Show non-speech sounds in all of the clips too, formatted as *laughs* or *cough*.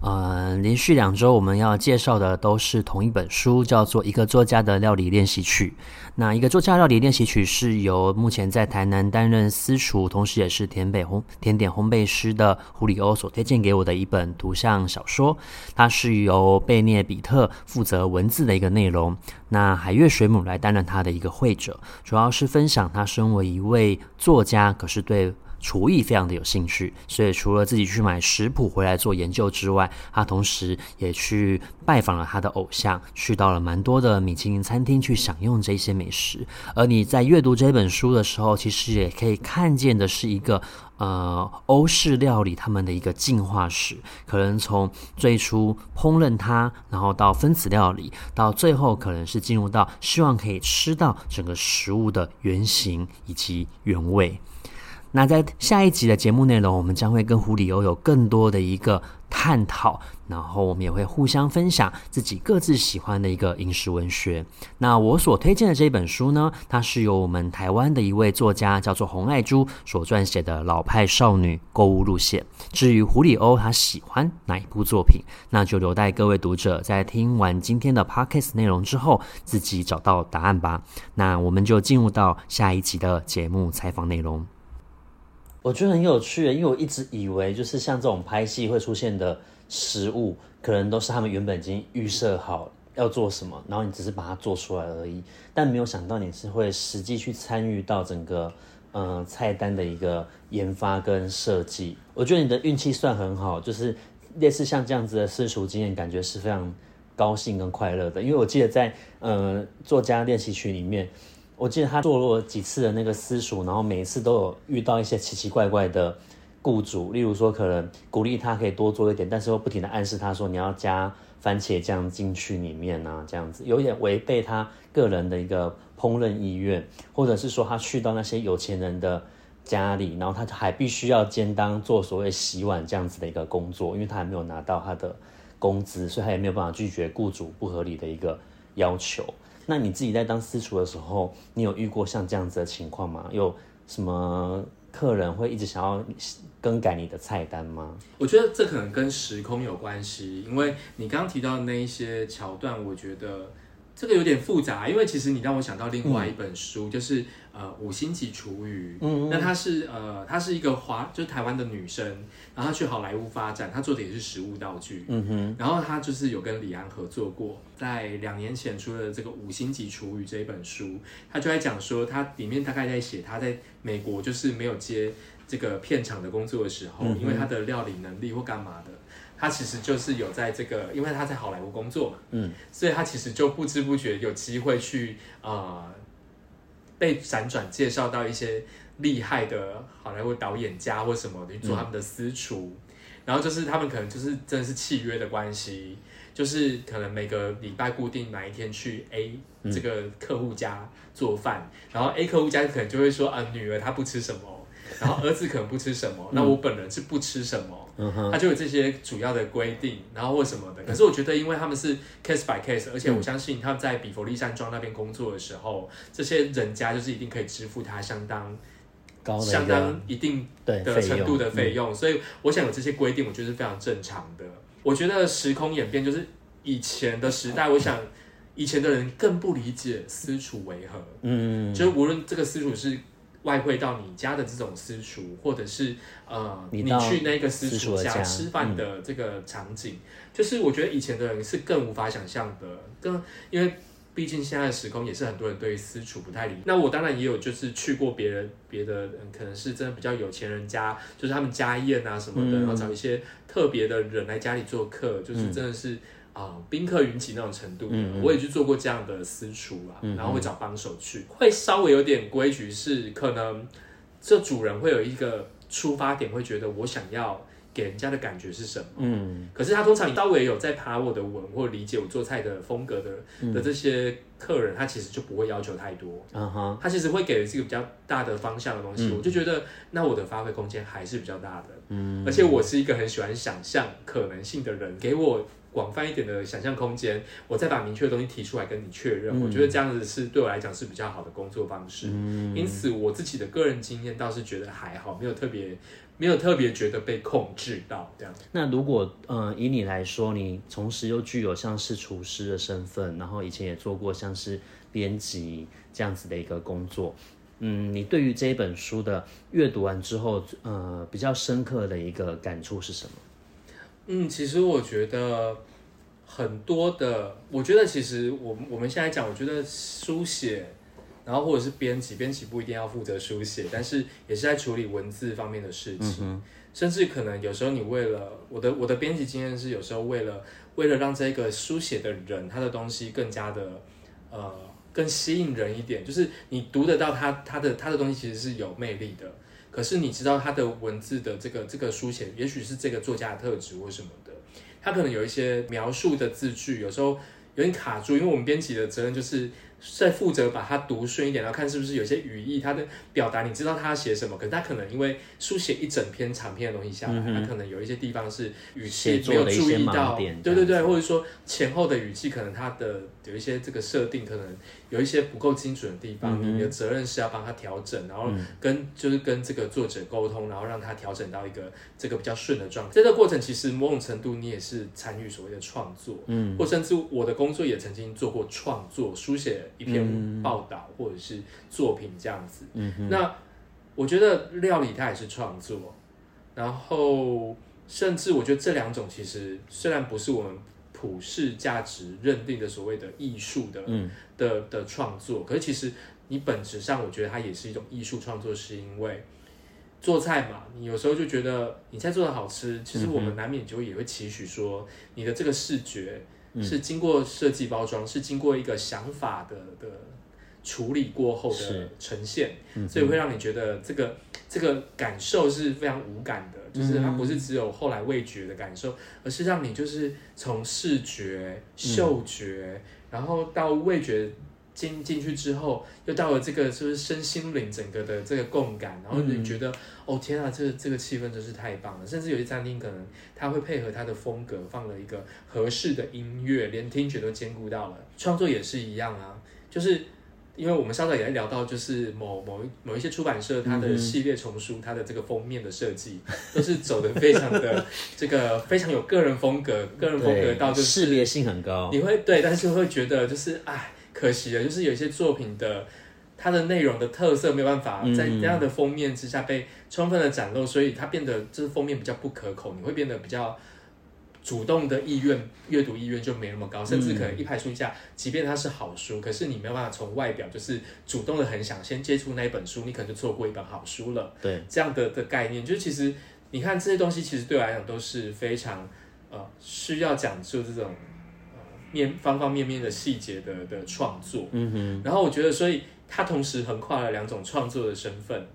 呃，连续两周我们要介绍的都是同一本书，叫做《一个作家的料理练习曲》。那一个作家料理练习曲是由目前在台南担任私厨，同时也是甜北烘甜点烘焙师的胡里欧所推荐给我的一本图像小说。它是由贝涅比特负责文字的一个内容，那海月水母来担任他的一个绘者，主要是分享他身为一位作家，可是对。厨艺非常的有兴趣，所以除了自己去买食谱回来做研究之外，他同时也去拜访了他的偶像，去到了蛮多的米其林餐厅去享用这些美食。而你在阅读这本书的时候，其实也可以看见的是一个呃欧式料理他们的一个进化史，可能从最初烹饪它，然后到分子料理，到最后可能是进入到希望可以吃到整个食物的原型以及原味。那在下一集的节目内容，我们将会跟胡里欧有更多的一个探讨，然后我们也会互相分享自己各自喜欢的一个饮食文学。那我所推荐的这本书呢，它是由我们台湾的一位作家叫做洪爱珠所撰写的《老派少女购物路线》。至于胡里欧他喜欢哪一部作品，那就留待各位读者在听完今天的 Podcast 内容之后自己找到答案吧。那我们就进入到下一集的节目采访内容。我觉得很有趣，因为我一直以为就是像这种拍戏会出现的食物，可能都是他们原本已经预设好要做什么，然后你只是把它做出来而已。但没有想到你是会实际去参与到整个嗯、呃、菜单的一个研发跟设计。我觉得你的运气算很好，就是类似像这样子的私厨经验，感觉是非常高兴跟快乐的。因为我记得在嗯、呃、作家练习曲里面。我记得他做过几次的那个私塾，然后每一次都有遇到一些奇奇怪怪的雇主，例如说可能鼓励他可以多做一点，但是又不停的暗示他说，你要加番茄酱进去里面啊，这样子有点违背他个人的一个烹饪意愿，或者是说他去到那些有钱人的家里，然后他还必须要兼当做所谓洗碗这样子的一个工作，因为他还没有拿到他的工资，所以他也没有办法拒绝雇主不合理的一个要求。那你自己在当私厨的时候，你有遇过像这样子的情况吗？有什么客人会一直想要更改你的菜单吗？我觉得这可能跟时空有关系，因为你刚刚提到的那一些桥段，我觉得。这个有点复杂，因为其实你让我想到另外一本书，嗯、就是呃五星级厨余。嗯，嗯，那她是呃她是一个华，就是台湾的女生，然后她去好莱坞发展，她做的也是食物道具。嗯哼，然后她就是有跟李安合作过，在两年前出了这个五星级厨余这一本书，她就在讲说，她里面大概在写她在美国就是没有接这个片场的工作的时候，嗯、因为她的料理能力或干嘛的。他其实就是有在这个，因为他在好莱坞工作嘛，嗯，所以他其实就不知不觉有机会去呃被辗转介绍到一些厉害的好莱坞导演家或什么的去做他们的私厨，嗯、然后就是他们可能就是真的是契约的关系，就是可能每个礼拜固定哪一天去 A 这个客户家做饭，嗯、然后 A 客户家可能就会说啊，女儿她不吃什么，然后儿子可能不吃什么，那我本人是不吃什么。他就有这些主要的规定，然后或什么的。可是我觉得，因为他们是 case by case，而且我相信他们在比佛利山庄那边工作的时候，这些人家就是一定可以支付他相当高、相当一定的程度的费用。所以我想有这些规定，我觉得是非常正常的。我觉得时空演变就是以前的时代，我想以前的人更不理解私厨为何。嗯，就是无论这个私厨是。外汇到你家的这种私厨，或者是呃，你去那个私厨家吃饭的这个场景，嗯、就是我觉得以前的人是更无法想象的，更因为毕竟现在的时空也是很多人对于私厨不太理解。那我当然也有就是去过别人别的，可能是真的比较有钱人家，就是他们家宴啊什么的，嗯、然后找一些特别的人来家里做客，就是真的是。嗯啊，宾客云集那种程度，嗯嗯，我也去做过这样的私厨啊，然后会找帮手去，会稍微有点规矩，是可能这主人会有一个出发点，会觉得我想要给人家的感觉是什么。嗯，可是他通常稍微有在爬我的文或理解我做菜的风格的、嗯、的这些客人，他其实就不会要求太多。嗯哼，他其实会给的是一个比较大的方向的东西，嗯、我就觉得那我的发挥空间还是比较大的。嗯，而且我是一个很喜欢想象可能性的人，给我。广泛一点的想象空间，我再把明确的东西提出来跟你确认，嗯、我觉得这样子是对我来讲是比较好的工作方式。嗯、因此，我自己的个人经验倒是觉得还好，没有特别没有特别觉得被控制到这样。那如果呃以你来说，你同时又具有像是厨师的身份，然后以前也做过像是编辑这样子的一个工作，嗯，你对于这一本书的阅读完之后，呃，比较深刻的一个感触是什么？嗯，其实我觉得很多的，我觉得其实我我们现在讲，我觉得书写，然后或者是编辑，编辑不一定要负责书写，但是也是在处理文字方面的事情，嗯、甚至可能有时候你为了我的我的编辑经验是，有时候为了为了让这个书写的人他的东西更加的呃更吸引人一点，就是你读得到他他的他的东西其实是有魅力的。可是你知道他的文字的这个这个书写，也许是这个作家的特质或什么的，他可能有一些描述的字句，有时候有点卡住，因为我们编辑的责任就是。在负责把它读顺一点，然后看是不是有些语义，它的表达你知道他写什么，可是他可能因为书写一整篇长篇的东西下来，他、可能有一些地方是语气没有注意到，对对对，或者说前后的语气可能他的有一些这个设定可能有一些不够精准的地方，嗯、你的责任是要帮他调整，然后跟、嗯、就是跟这个作者沟通，然后让他调整到一个这个比较顺的状态。这个过程其实某种程度你也是参与所谓的创作，嗯，或甚至我的工作也曾经做过创作书写。一篇报道或者是作品这样子，那我觉得料理它也是创作，然后甚至我觉得这两种其实虽然不是我们普世价值认定的所谓的艺术的、嗯、的的创作，可是其实你本质上我觉得它也是一种艺术创作，是因为做菜嘛，你有时候就觉得你菜做的好吃，其实我们难免就也会期许说你的这个视觉。是经过设计包装，是经过一个想法的的处理过后的呈现，嗯、所以会让你觉得这个这个感受是非常无感的，就是它不是只有后来味觉的感受，嗯、而是让你就是从视觉、嗅觉，嗯、然后到味觉。进进去之后，又到了这个就是身心灵整个的这个共感，然后你觉得、嗯、哦天啊，这个这个气氛真是太棒了。甚至有些餐厅可能他会配合他的风格，放了一个合适的音乐，连听觉都兼顾到了。创作也是一样啊，就是因为我们稍早也在聊到，就是某某某一些出版社它的系列丛书，它的这个封面的设计都是走的非常的 *laughs* 这个非常有个人风格，个人风格到就是识别性很高。你会对，但是会觉得就是哎。可惜了，就是有一些作品的它的内容的特色没有办法在这样的封面之下被充分的展露，嗯、所以它变得就是封面比较不可口，你会变得比较主动的意愿阅读意愿就没那么高，甚至可能一排书架，即便它是好书，可是你没有办法从外表就是主动的很想先接触那一本书，你可能就错过一本好书了。对，这样的的概念，就其实你看这些东西，其实对我来讲都是非常呃需要讲究这种。面方方面面的细节的的创作，嗯哼，然后我觉得，所以他同时横跨了两种创作的身份，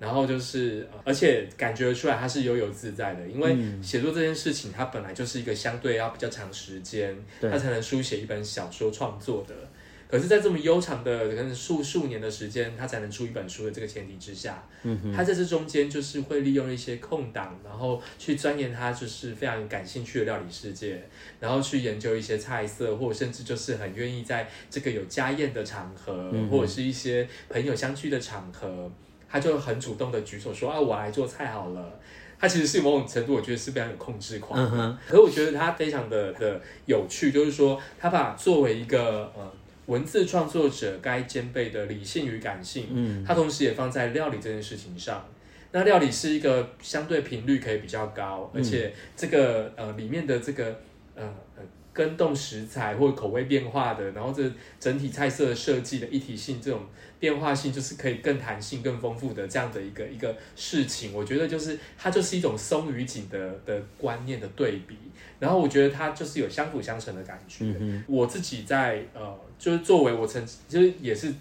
然后就是，而且感觉出来他是悠游自在的，因为写作这件事情，它本来就是一个相对要比较长时间，他才能书写一本小说创作的。可是，在这么悠长的可能数数年的时间，他才能出一本书的这个前提之下，嗯哼，他在这中间就是会利用一些空档，然后去钻研他就是非常感兴趣的料理世界，然后去研究一些菜色，或者甚至就是很愿意在这个有家宴的场合，嗯、或者是一些朋友相聚的场合，他就很主动的举手说啊，我来做菜好了。他其实是某种程度，我觉得是非常有控制狂的。嗯、哼可是我觉得他非常的的有趣，就是说他把作为一个呃。文字创作者该兼备的理性与感性，嗯，他同时也放在料理这件事情上。那料理是一个相对频率可以比较高，而且这个呃里面的这个呃呃更动食材或口味变化的，然后这整体菜色设计的一体性，这种变化性就是可以更弹性、更丰富的这样的一个一个事情。我觉得就是它就是一种松与紧的的观念的对比。然后我觉得它就是有相辅相成的感觉。嗯、我自己在呃。就是作为我曾，就是也是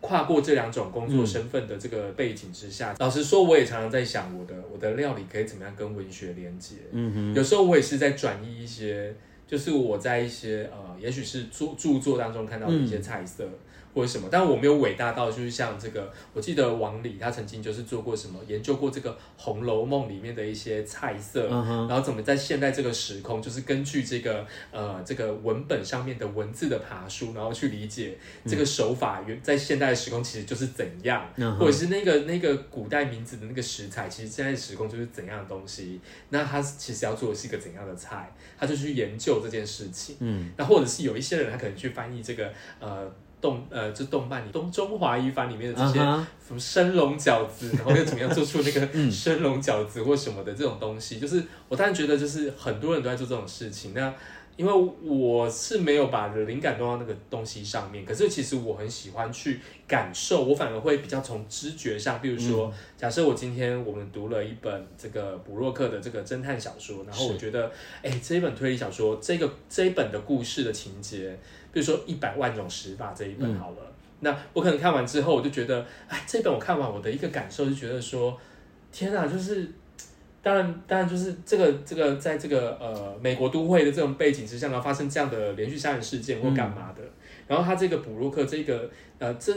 跨过这两种工作身份的这个背景之下，嗯、老实说，我也常常在想，我的我的料理可以怎么样跟文学连接。嗯哼，有时候我也是在转移一些，就是我在一些呃，也许是著著作当中看到的一些菜色。嗯或者什么，但我没有伟大到就是像这个，我记得王里他曾经就是做过什么研究过这个《红楼梦》里面的一些菜色，然后怎么在现在这个时空，就是根据这个呃这个文本上面的文字的爬梳，然后去理解这个手法原在现代的时空其实就是怎样，或者是那个那个古代名字的那个食材，其实现在的时空就是怎样的东西，那他其实要做的是一个怎样的菜，他就去研究这件事情，嗯，那或者是有一些人他可能去翻译这个呃。动呃，就动漫里，东中华一番里面的这些什么生龙饺子，然后又怎么样做出那个 *laughs* 生龙饺子或什么的这种东西，就是我当然觉得就是很多人都在做这种事情。那因为我是没有把灵感弄到那个东西上面，可是其实我很喜欢去感受，我反而会比较从知觉上，比如说，假设我今天我们读了一本这个布洛克的这个侦探小说，然后我觉得，哎是，这一本推理小说，这个这一本的故事的情节。比如说一百万种死法这一本好了，嗯、那我可能看完之后，我就觉得，哎，这本我看完我的一个感受就觉得说，天哪，就是，当然当然就是这个这个在这个呃美国都会的这种背景之下，然后发生这样的连续杀人事件或干嘛的，嗯、然后他这个布鲁克这个呃这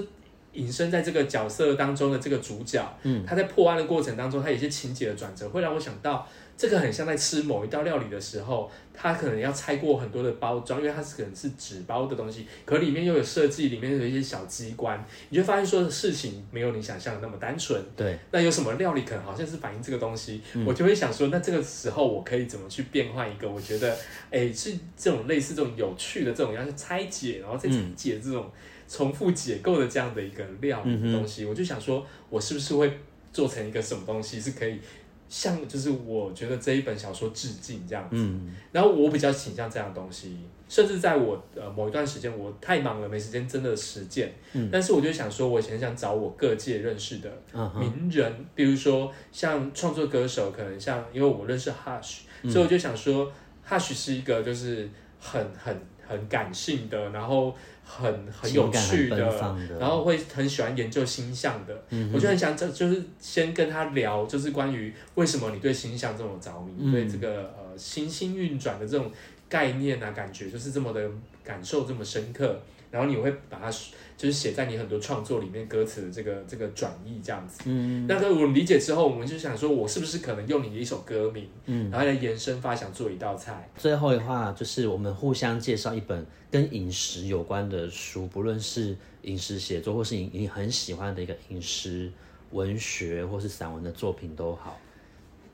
隐身在这个角色当中的这个主角，嗯，他在破案的过程当中，他有一些情节的转折，会让我想到。这个很像在吃某一道料理的时候，它可能要拆过很多的包装，因为它是可能是纸包的东西，可里面又有设计，里面有一些小机关，你就发现说事情没有你想象的那么单纯。对，那有什么料理可能好像是反映这个东西，嗯、我就会想说，那这个时候我可以怎么去变换一个？我觉得，哎，是这种类似这种有趣的这种，要去拆解，然后再拆解这种重复解构的这样的一个料理的东西，嗯、我就想说，我是不是会做成一个什么东西是可以。像就是我觉得这一本小说致敬这样子，嗯、然后我比较倾向这样的东西，甚至在我呃某一段时间我太忙了没时间真的实践，嗯、但是我就想说，我以前想找我各界认识的名人，嗯、比如说像创作歌手，可能像因为我认识 Hush，、嗯、所以我就想说 Hush 是一个就是很很很感性的，然后。很很有趣的，的。然后会很喜欢研究星象的，嗯、我就很想这就是先跟他聊，就是关于为什么你对星象这么着迷，嗯、对这个呃行星运转的这种概念啊，感觉就是这么的感受这么深刻，然后你会把它。就是写在你很多创作里面歌词的这个这个转译这样子，嗯，那个我理解之后，我们就想说，我是不是可能用你的一首歌名，嗯，然后来延伸发想做一道菜。最后的话就是我们互相介绍一本跟饮食有关的书，不论是饮食写作，或是你你很喜欢的一个饮食文学或是散文的作品都好。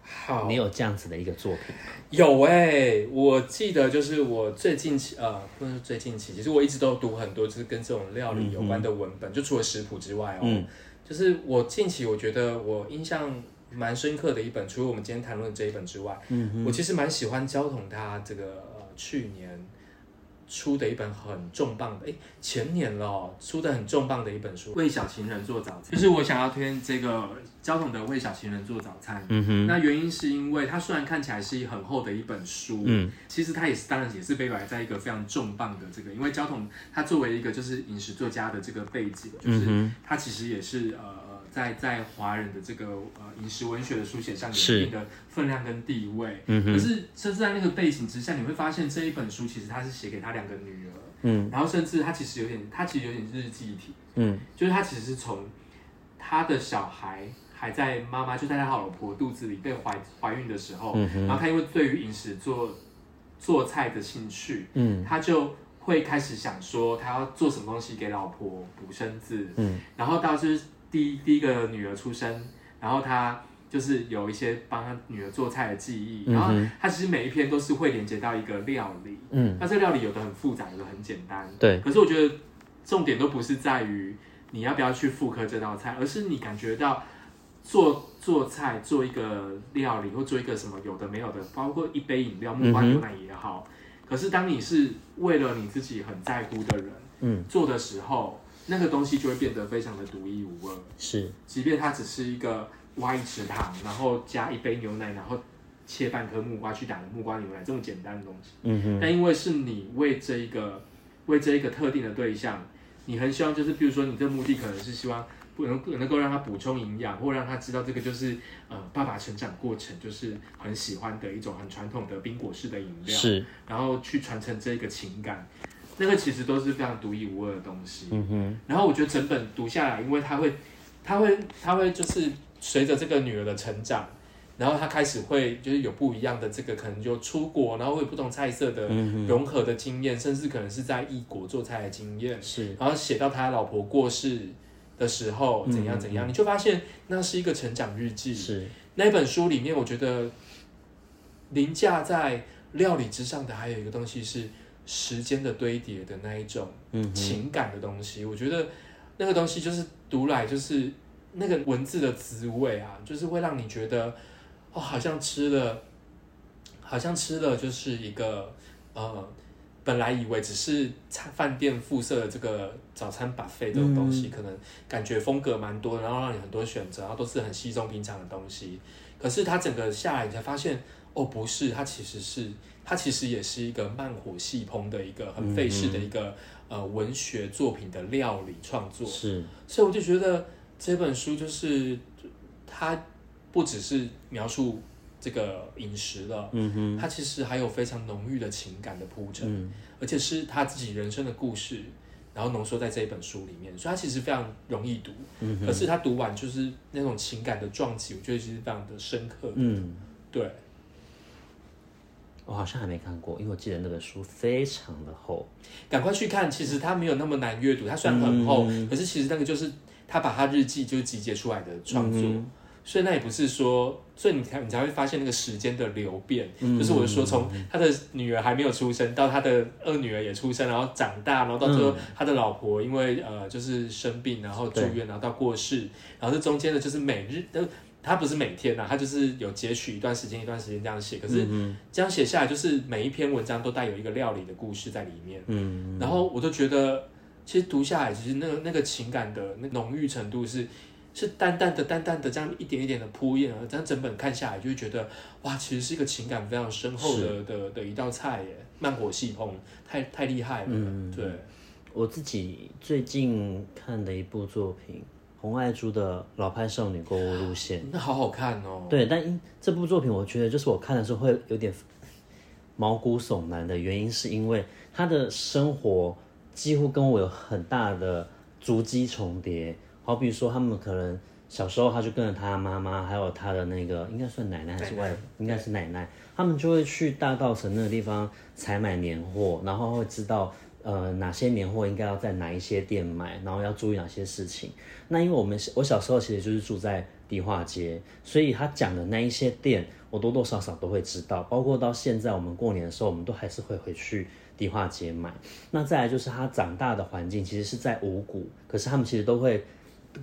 好，你有这样子的一个作品吗？有哎、欸，我记得就是我最近期呃，不是最近期，其实我一直都读很多就是跟这种料理有关的文本，嗯、就除了食谱之外哦，嗯、就是我近期我觉得我印象蛮深刻的一本，除了我们今天谈论的这一本之外，嗯哼，我其实蛮喜欢焦桐他这个呃去年。出的一本很重磅的，哎，前年了，出的很重磅的一本书，为小情人做早餐，就是我想要推荐这个焦桐的为小情人做早餐。嗯哼，那原因是因为它虽然看起来是很厚的一本书，嗯，其实它也是当然也是被摆在一个非常重磅的这个，因为焦桐他作为一个就是饮食作家的这个背景，就是他其实也是呃。在在华人的这个呃饮食文学的书写上有一定的分量跟地位，嗯、哼。可是甚至在那个背景之下，你会发现这一本书其实他是写给他两个女儿，嗯，然后甚至他其实有点，他其实有点日记体，嗯，就是他其实是从他的小孩还在妈妈就在他老婆肚子里被怀怀孕的时候，嗯、哼。然后他因为对于饮食做做菜的兴趣，嗯，他就会开始想说他要做什么东西给老婆补身子，嗯，然后到就是。第一第一个女儿出生，然后他就是有一些帮他女儿做菜的记忆，然后他其实每一篇都是会连接到一个料理，嗯，那这料理有的很复杂，有的很简单，对。可是我觉得重点都不是在于你要不要去复刻这道菜，而是你感觉到做做菜做一个料理或做一个什么有的没有的，包括一杯饮料木瓜牛奶也好，可是当你是为了你自己很在乎的人，嗯，做的时候。那个东西就会变得非常的独一无二。是，即便它只是一个挖一池塘，然后加一杯牛奶，然后切半颗木瓜去打的木瓜牛奶这么简单的东西。嗯哼。但因为是你为这一个为这一个特定的对象你很希望就是，比如说你的目的可能是希望不能能够让他补充营养，或让他知道这个就是呃爸爸成长过程就是很喜欢的一种很传统的冰果式的饮料，是，然后去传承这个情感，那个其实都是非常独一无二的东西。嗯哼。然后我觉得整本读下来，因为他会，他会，他会就是随着这个女儿的成长。然后他开始会就是有不一样的这个可能就出国，然后会有不同菜色的融合的经验，嗯、甚至可能是在异国做菜的经验。是，然后写到他老婆过世的时候怎样怎样，嗯、你就发现那是一个成长日记。是，那本书里面，我觉得凌驾在料理之上的还有一个东西是时间的堆叠的那一种情感的东西。嗯、我觉得那个东西就是读来就是那个文字的滋味啊，就是会让你觉得。哦，好像吃了，好像吃了，就是一个呃，本来以为只是餐饭店附设的这个早餐 buffet 这种东西，嗯、可能感觉风格蛮多，然后让你很多选择，然后都是很稀松平常的东西。可是它整个下来，你才发现，哦，不是，它其实是，它其实也是一个慢火细烹的一个很费事的一个、嗯、呃文学作品的料理创作。是，所以我就觉得这本书就是它。不只是描述这个饮食了，嗯哼，它其实还有非常浓郁的情感的铺陈，嗯、而且是他自己人生的故事，然后浓缩在这一本书里面，所以他其实非常容易读，可是他读完就是那种情感的撞击，我觉得其实非常的深刻，嗯，对。我好像还没看过，因为我记得那本书非常的厚，赶快去看。其实它没有那么难阅读，它虽然很厚，嗯、可是其实那个就是他把他日记就集结出来的创作。嗯所以那也不是说，所以你才你才会发现那个时间的流变，嗯、就是我说从他的女儿还没有出生到他的二女儿也出生，然后长大，然后到最后他的老婆因为呃就是生病，然后住院，然后到过世，然后这中间的就是每日都他不是每天呐，他就是有截取一段时间一段时间这样写，可是这样写下来就是每一篇文章都带有一个料理的故事在里面，嗯，然后我都觉得其实读下来其实那个那个情感的那浓郁程度是。是淡淡的、淡淡的这样一点一点的铺垫啊，这样整本看下来就会觉得，哇，其实是一个情感非常深厚的的的一道菜耶，慢火细烹，太太厉害了。嗯，对。我自己最近看的一部作品，洪爱珠的《老派少女购物路线》，那好好看哦。对，但这部作品我觉得就是我看的时候会有点毛骨悚然的原因，是因为她的生活几乎跟我有很大的足迹重叠。好比说，他们可能小时候他就跟着他妈妈，还有他的那个应该算奶奶还是外，奶奶应该是奶奶，他们就会去大稻城那个地方采买年货，然后会知道呃哪些年货应该要在哪一些店买，然后要注意哪些事情。那因为我们我小时候其实就是住在迪化街，所以他讲的那一些店，我多多少少都会知道，包括到现在我们过年的时候，我们都还是会回去。迪化街买。那再来就是他长大的环境其实是在五股，可是他们其实都会。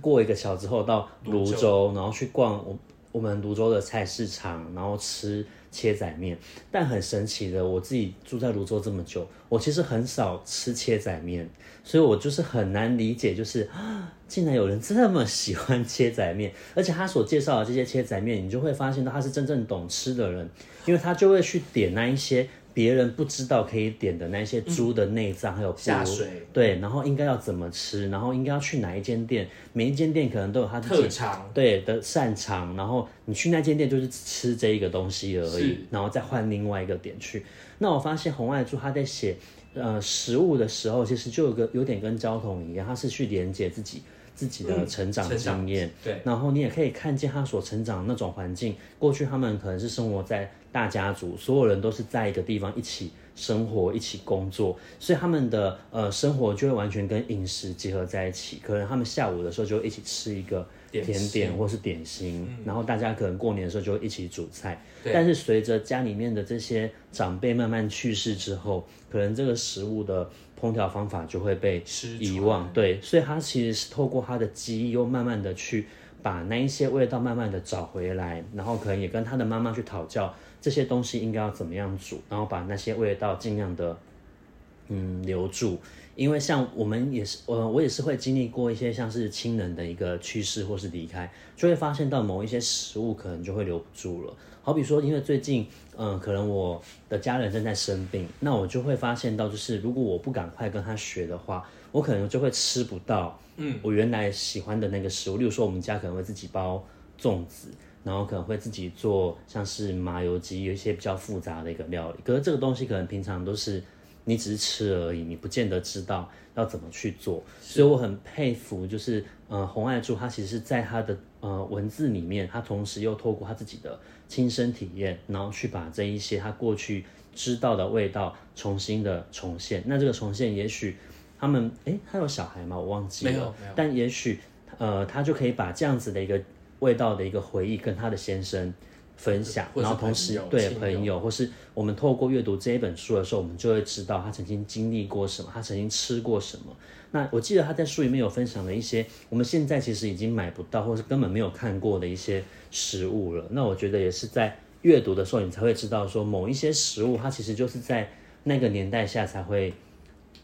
过一个桥之后到泸，州然后去逛我我们泸州的菜市场，然后吃切仔面。但很神奇的，我自己住在泸州这么久，我其实很少吃切仔面，所以我就是很难理解，就是，*gasps* 竟然有人这么喜欢切仔面。而且他所介绍的这些切仔面，你就会发现到他是真正懂吃的人，因为他就会去点那一些。别人不知道可以点的那些猪的内脏，还有下水，对，然后应该要怎么吃，然后应该要去哪一间店，每一间店可能都有它的特长，对的擅长，然后你去那间店就是吃这一个东西而已，然后再换另外一个点去。那我发现红爱珠他在写呃食物的时候，其实就有个有点跟交通一样，他是去连接自己。自己的成长经验，嗯、对，然后你也可以看见他所成长的那种环境。过去他们可能是生活在大家族，所有人都是在一个地方一起生活、一起工作，所以他们的呃生活就会完全跟饮食结合在一起。可能他们下午的时候就一起吃一个甜点或是点心，嗯、然后大家可能过年的时候就一起煮菜。对但是随着家里面的这些长辈慢慢去世之后，可能这个食物的。烹调方法就会被遗忘，对，所以他其实是透过他的记忆，又慢慢的去把那一些味道慢慢的找回来，然后可能也跟他的妈妈去讨教这些东西应该要怎么样煮，然后把那些味道尽量的嗯留住，因为像我们也是，我我也是会经历过一些像是亲人的一个去世或是离开，就会发现到某一些食物可能就会留不住了。好比说，因为最近，嗯，可能我的家人正在生病，那我就会发现到，就是如果我不赶快跟他学的话，我可能就会吃不到，嗯，我原来喜欢的那个食物。例如说，我们家可能会自己包粽子，然后可能会自己做像是麻油鸡，有一些比较复杂的一个料理。可是这个东西可能平常都是你只是吃而已，你不见得知道要怎么去做。所以我很佩服，就是呃，红爱柱他其实是在他的呃文字里面，他同时又透过他自己的亲身体验，然后去把这一些他过去。知道的味道重新的重现，那这个重现也许他们诶，他有小孩吗？我忘记了。没有，没有。但也许呃，他就可以把这样子的一个味道的一个回忆跟他的先生分享，然后同时对朋友，或是我们透过阅读这一本书的时候，我们就会知道他曾经经历过什么，他曾经吃过什么。那我记得他在书里面有分享了一些我们现在其实已经买不到，或是根本没有看过的一些食物了。那我觉得也是在。阅读的时候，你才会知道说某一些食物，它其实就是在那个年代下才会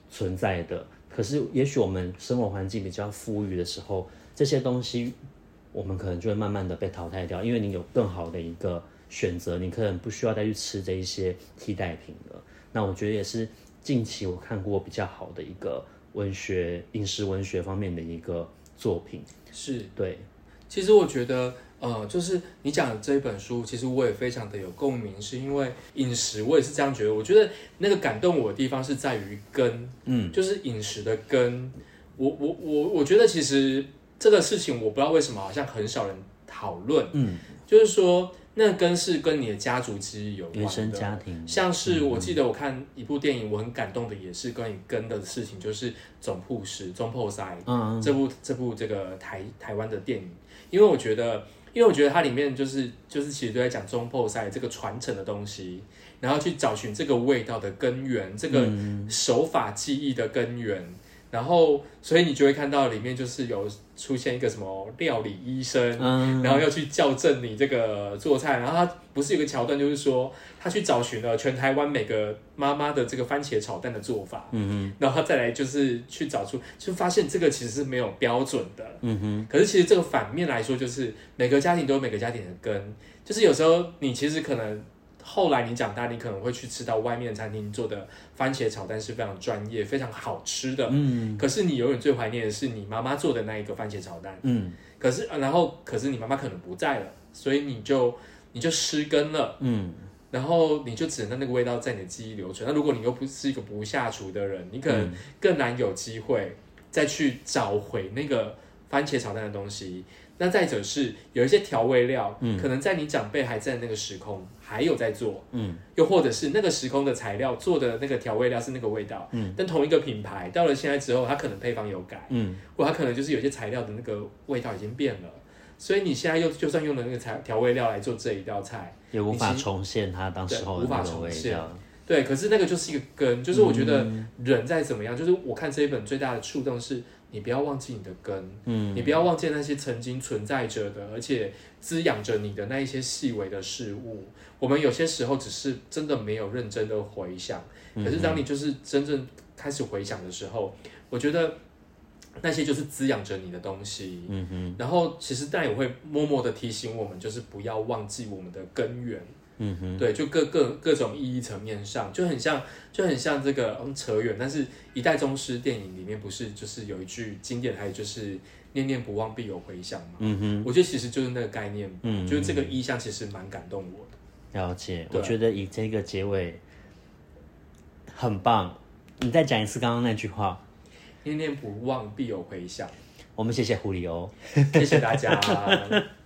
存在的。可是，也许我们生活环境比较富裕的时候，这些东西我们可能就会慢慢的被淘汰掉，因为你有更好的一个选择，你可能不需要再去吃这一些替代品了。那我觉得也是近期我看过比较好的一个文学、饮食文学方面的一个作品。是对，其实我觉得。呃，就是你讲的这一本书，其实我也非常的有共鸣，是因为饮食，我也是这样觉得。我觉得那个感动我的地方是在于根，嗯，就是饮食的根。我我我我觉得其实这个事情，我不知道为什么好像很少人讨论，嗯，就是说那根是跟你的家族记忆有关的，原生家庭。像是我记得我看一部电影，我很感动的也是关于根的事情，就是总铺师总铺塞，嗯，这部这部这个台台湾的电影，因为我觉得。因为我觉得它里面就是就是其实都在讲中破赛这个传承的东西，然后去找寻这个味道的根源，这个手法技艺的根源。然后，所以你就会看到里面就是有出现一个什么料理医生，嗯、然后要去校正你这个做菜。然后他不是有个桥段，就是说他去找寻了全台湾每个妈妈的这个番茄炒蛋的做法，嗯哼，然后他再来就是去找出，就发现这个其实是没有标准的，嗯哼。可是其实这个反面来说，就是每个家庭都有每个家庭的根，就是有时候你其实可能。后来你长大，你可能会去吃到外面餐厅做的番茄炒蛋是非常专业、非常好吃的。嗯，可是你永远最怀念的是你妈妈做的那一个番茄炒蛋。嗯，可是然后可是你妈妈可能不在了，所以你就你就失根了。嗯，然后你就只能让那个味道在你的记忆留存。那如果你又不是一个不下厨的人，你可能更难有机会再去找回那个番茄炒蛋的东西。那再者是有一些调味料，嗯，可能在你长辈还在那个时空，还有在做，嗯，又或者是那个时空的材料做的那个调味料是那个味道，嗯，但同一个品牌到了现在之后，它可能配方有改，嗯，或它可能就是有些材料的那个味道已经变了，所以你现在又就算用了那个材调味料来做这一道菜，也无法重现它当时候的那个味道。对，可是那个就是一个根，就是我觉得人在怎么样，嗯、就是我看这一本最大的触动是，你不要忘记你的根，嗯，你不要忘记那些曾经存在着的，而且滋养着你的那一些细微的事物。我们有些时候只是真的没有认真的回想，可是当你就是真正开始回想的时候，我觉得那些就是滋养着你的东西，嗯哼。然后其实但也会默默的提醒我们，就是不要忘记我们的根源。嗯哼，对，就各各各种意义层面上，就很像，就很像这个，嗯，扯远。但是一代宗师电影里面不是就是有一句经典，还有就是念念不忘必有回响嘛。嗯哼，我觉得其实就是那个概念，嗯，就是这个意象其实蛮感动我的。了解，我觉得以这个结尾很棒。你再讲一次刚刚那句话，念念不忘必有回响。我们谢谢狐狸哦，谢谢大家。*laughs* *laughs*